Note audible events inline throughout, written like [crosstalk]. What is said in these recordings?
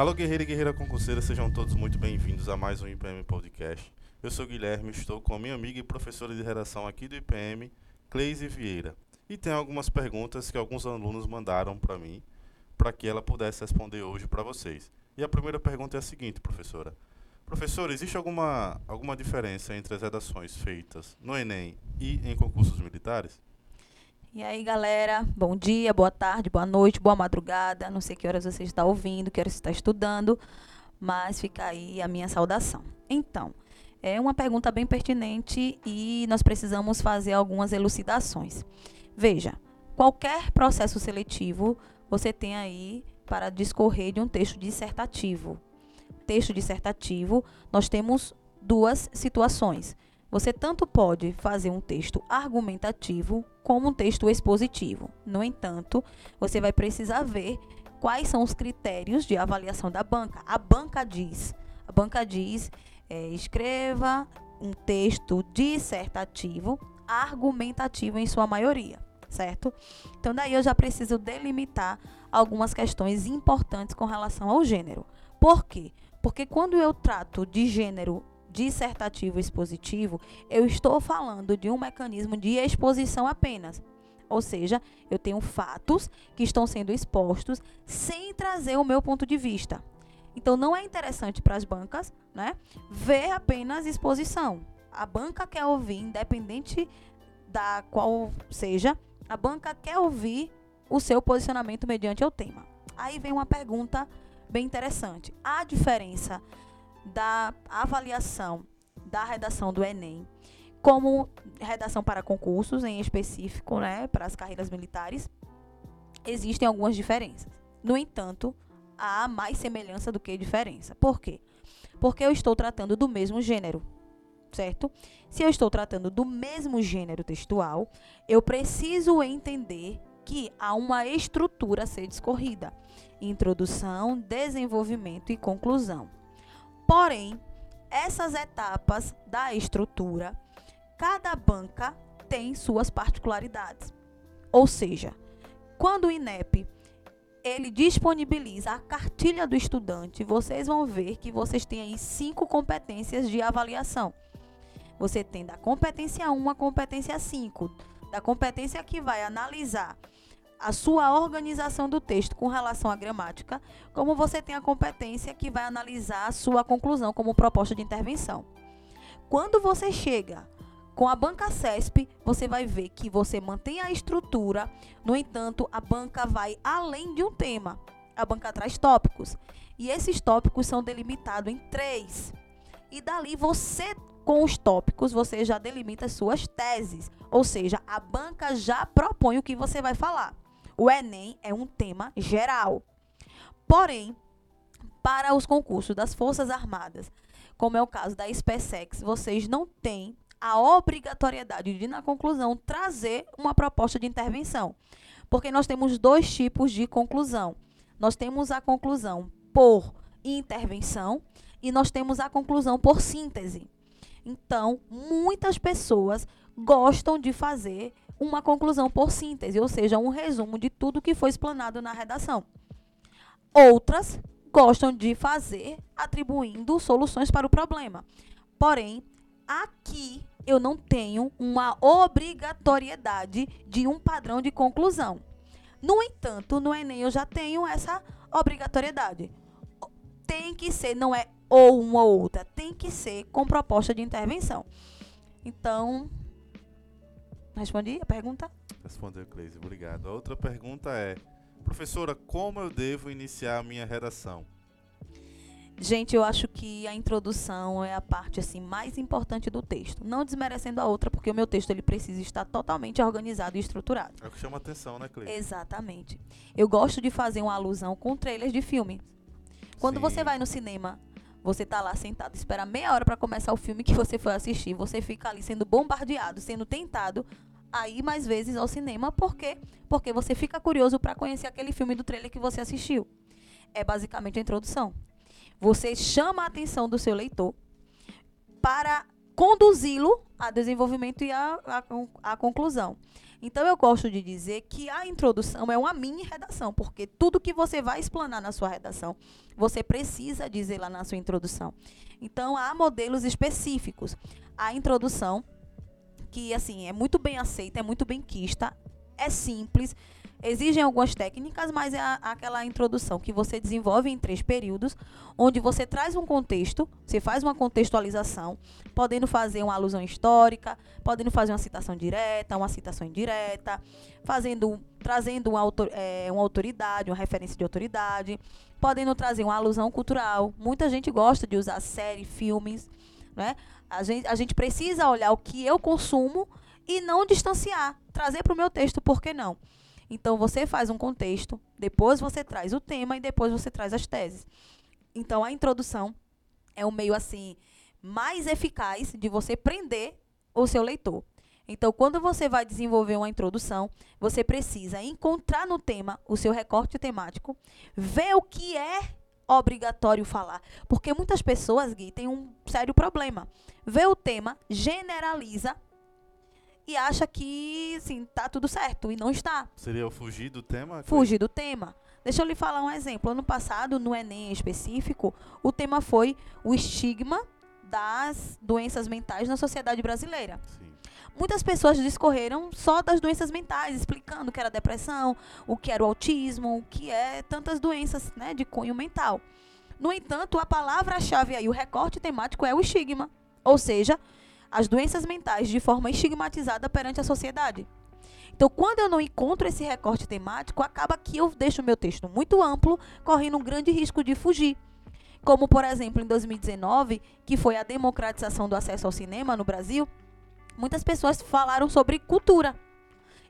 Alô, guerreiro e guerreira concurseira, sejam todos muito bem-vindos a mais um IPM Podcast. Eu sou Guilherme, estou com a minha amiga e professora de redação aqui do IPM, Cleise Vieira. E tem algumas perguntas que alguns alunos mandaram para mim, para que ela pudesse responder hoje para vocês. E a primeira pergunta é a seguinte, professora. Professor, existe alguma, alguma diferença entre as redações feitas no Enem e em concursos militares? E aí, galera, bom dia, boa tarde, boa noite, boa madrugada. Não sei que horas você está ouvindo, que horas você está estudando, mas fica aí a minha saudação. Então, é uma pergunta bem pertinente e nós precisamos fazer algumas elucidações. Veja, qualquer processo seletivo você tem aí para discorrer de um texto dissertativo, texto dissertativo, nós temos duas situações. Você tanto pode fazer um texto argumentativo como um texto expositivo. No entanto, você vai precisar ver quais são os critérios de avaliação da banca. A banca diz, a banca diz, é, escreva um texto dissertativo, argumentativo em sua maioria, certo? Então daí eu já preciso delimitar algumas questões importantes com relação ao gênero. Por quê? Porque quando eu trato de gênero dissertativo expositivo, eu estou falando de um mecanismo de exposição apenas. Ou seja, eu tenho fatos que estão sendo expostos sem trazer o meu ponto de vista. Então não é interessante para as bancas, né, ver apenas exposição. A banca quer ouvir, independente da qual seja, a banca quer ouvir o seu posicionamento mediante o tema. Aí vem uma pergunta bem interessante. A diferença da avaliação da redação do Enem como redação para concursos em específico, né, para as carreiras militares, existem algumas diferenças. No entanto, há mais semelhança do que diferença. Por quê? Porque eu estou tratando do mesmo gênero, certo? Se eu estou tratando do mesmo gênero textual, eu preciso entender que há uma estrutura a ser discorrida: introdução, desenvolvimento e conclusão. Porém, essas etapas da estrutura, cada banca tem suas particularidades. Ou seja, quando o INEP ele disponibiliza a cartilha do estudante, vocês vão ver que vocês têm aí cinco competências de avaliação. Você tem da competência 1 a competência 5, da competência que vai analisar a sua organização do texto com relação à gramática, como você tem a competência que vai analisar a sua conclusão como proposta de intervenção. Quando você chega com a banca CESP, você vai ver que você mantém a estrutura, no entanto, a banca vai além de um tema. A banca traz tópicos. E esses tópicos são delimitados em três. E dali você, com os tópicos, você já delimita suas teses. Ou seja, a banca já propõe o que você vai falar. O Enem é um tema geral. Porém, para os concursos das Forças Armadas, como é o caso da SpaceX, vocês não têm a obrigatoriedade de, na conclusão, trazer uma proposta de intervenção. Porque nós temos dois tipos de conclusão. Nós temos a conclusão por intervenção e nós temos a conclusão por síntese. Então, muitas pessoas gostam de fazer uma conclusão por síntese, ou seja, um resumo de tudo que foi explanado na redação. Outras gostam de fazer atribuindo soluções para o problema. Porém, aqui eu não tenho uma obrigatoriedade de um padrão de conclusão. No entanto, no Enem eu já tenho essa obrigatoriedade. Tem que ser, não é ou uma ou outra, tem que ser com proposta de intervenção. Então, Respondi a pergunta? Respondeu, Cleise. Obrigado. A outra pergunta é: Professora, como eu devo iniciar a minha redação? Gente, eu acho que a introdução é a parte assim mais importante do texto. Não desmerecendo a outra, porque o meu texto ele precisa estar totalmente organizado e estruturado. É o que chama atenção, né, Cleide? Exatamente. Eu gosto de fazer uma alusão com trailers de filme. Quando Sim. você vai no cinema, você tá lá sentado, espera meia hora para começar o filme que você foi assistir. Você fica ali sendo bombardeado, sendo tentado a ir mais vezes ao cinema. Por quê? Porque você fica curioso para conhecer aquele filme do trailer que você assistiu. É basicamente a introdução. Você chama a atenção do seu leitor para conduzi-lo a desenvolvimento e a, a, a conclusão. Então eu gosto de dizer que a introdução é uma mini redação, porque tudo que você vai explanar na sua redação, você precisa dizer lá na sua introdução. Então há modelos específicos. A introdução que assim é muito bem aceita, é muito bem quista, é simples, exigem algumas técnicas, mas é a, aquela introdução que você desenvolve em três períodos, onde você traz um contexto, você faz uma contextualização, podendo fazer uma alusão histórica, podendo fazer uma citação direta, uma citação indireta, fazendo, trazendo uma, autor, é, uma autoridade, uma referência de autoridade, podendo trazer uma alusão cultural. Muita gente gosta de usar série, filmes, né? A gente, a gente precisa olhar o que eu consumo e não distanciar, trazer para o meu texto, por que não? Então você faz um contexto, depois você traz o tema e depois você traz as teses. Então a introdução é um meio assim mais eficaz de você prender o seu leitor. Então, quando você vai desenvolver uma introdução, você precisa encontrar no tema o seu recorte temático, ver o que é obrigatório falar. Porque muitas pessoas, Gui, têm um sério problema. Vê o tema, generaliza e acha que, assim, tá tudo certo. E não está. Seria o fugir do tema? Fugir do tema. Deixa eu lhe falar um exemplo. Ano passado, no Enem específico, o tema foi o estigma das doenças mentais na sociedade brasileira. Sim. Muitas pessoas discorreram só das doenças mentais, explicando o que era depressão, o que era o autismo, o que é tantas doenças né, de cunho mental. No entanto, a palavra-chave aí, o recorte temático é o estigma. Ou seja, as doenças mentais de forma estigmatizada perante a sociedade. Então, quando eu não encontro esse recorte temático, acaba que eu deixo o meu texto muito amplo, correndo um grande risco de fugir. Como, por exemplo, em 2019, que foi a democratização do acesso ao cinema no Brasil, muitas pessoas falaram sobre cultura.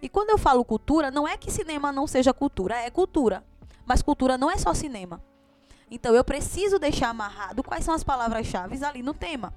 E quando eu falo cultura, não é que cinema não seja cultura, é cultura. Mas cultura não é só cinema. Então eu preciso deixar amarrado quais são as palavras-chave ali no tema.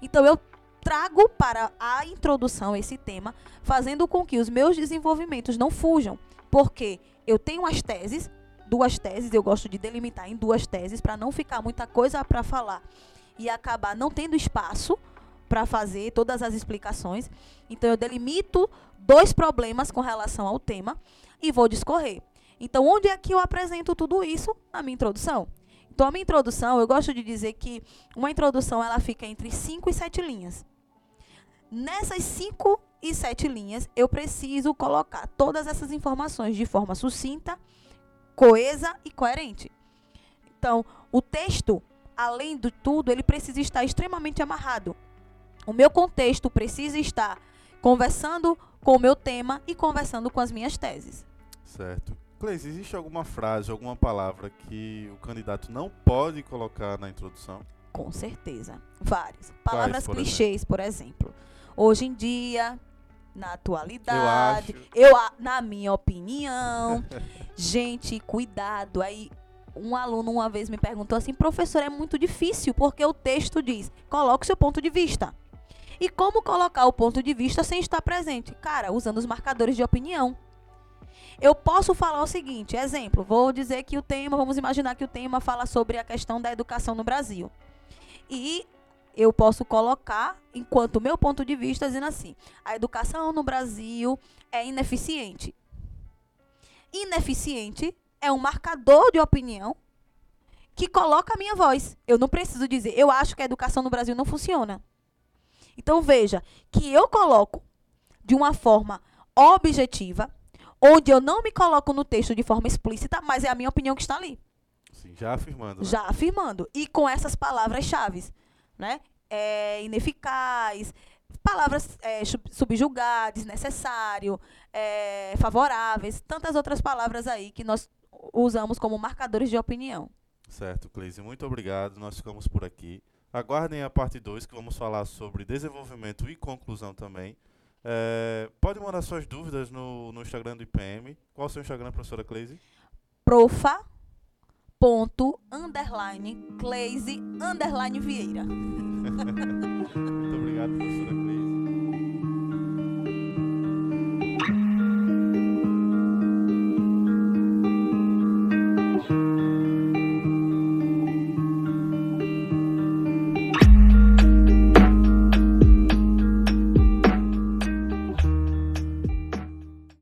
Então eu trago para a introdução esse tema, fazendo com que os meus desenvolvimentos não fujam, porque eu tenho as teses, duas teses, eu gosto de delimitar em duas teses para não ficar muita coisa para falar e acabar não tendo espaço para fazer todas as explicações. Então eu delimito dois problemas com relação ao tema e vou discorrer. Então onde é que eu apresento tudo isso? Na minha introdução. Então a minha introdução, eu gosto de dizer que uma introdução ela fica entre 5 e 7 linhas. Nessas cinco e sete linhas, eu preciso colocar todas essas informações de forma sucinta, coesa e coerente. Então, o texto, além de tudo, ele precisa estar extremamente amarrado. O meu contexto precisa estar conversando com o meu tema e conversando com as minhas teses. Certo. Cleis, existe alguma frase, alguma palavra que o candidato não pode colocar na introdução? Com certeza. Várias. Palavras Quais, por clichês, exemplo? por exemplo. Hoje em dia, na atualidade, eu, eu na minha opinião, [laughs] gente, cuidado. Aí um aluno uma vez me perguntou assim: "Professor, é muito difícil porque o texto diz: coloque seu ponto de vista". E como colocar o ponto de vista sem estar presente? Cara, usando os marcadores de opinião. Eu posso falar o seguinte, exemplo, vou dizer que o tema, vamos imaginar que o tema fala sobre a questão da educação no Brasil. E eu posso colocar, enquanto meu ponto de vista, dizendo assim: a educação no Brasil é ineficiente. Ineficiente é um marcador de opinião que coloca a minha voz. Eu não preciso dizer, eu acho que a educação no Brasil não funciona. Então veja que eu coloco de uma forma objetiva, onde eu não me coloco no texto de forma explícita, mas é a minha opinião que está ali. Já afirmando. Né? Já afirmando. E com essas palavras-chave né? É, ineficaz, palavras é, subjugar, desnecessário, é, favoráveis, tantas outras palavras aí que nós usamos como marcadores de opinião. Certo, Cleise, muito obrigado. Nós ficamos por aqui. Aguardem a parte 2, que vamos falar sobre desenvolvimento e conclusão também. É, pode mandar suas dúvidas no, no Instagram do IPM. Qual é o seu Instagram, professora Cleise? Profa ponto, underline, Cleise, underline Vieira. [laughs] Muito obrigado, professora Cleise.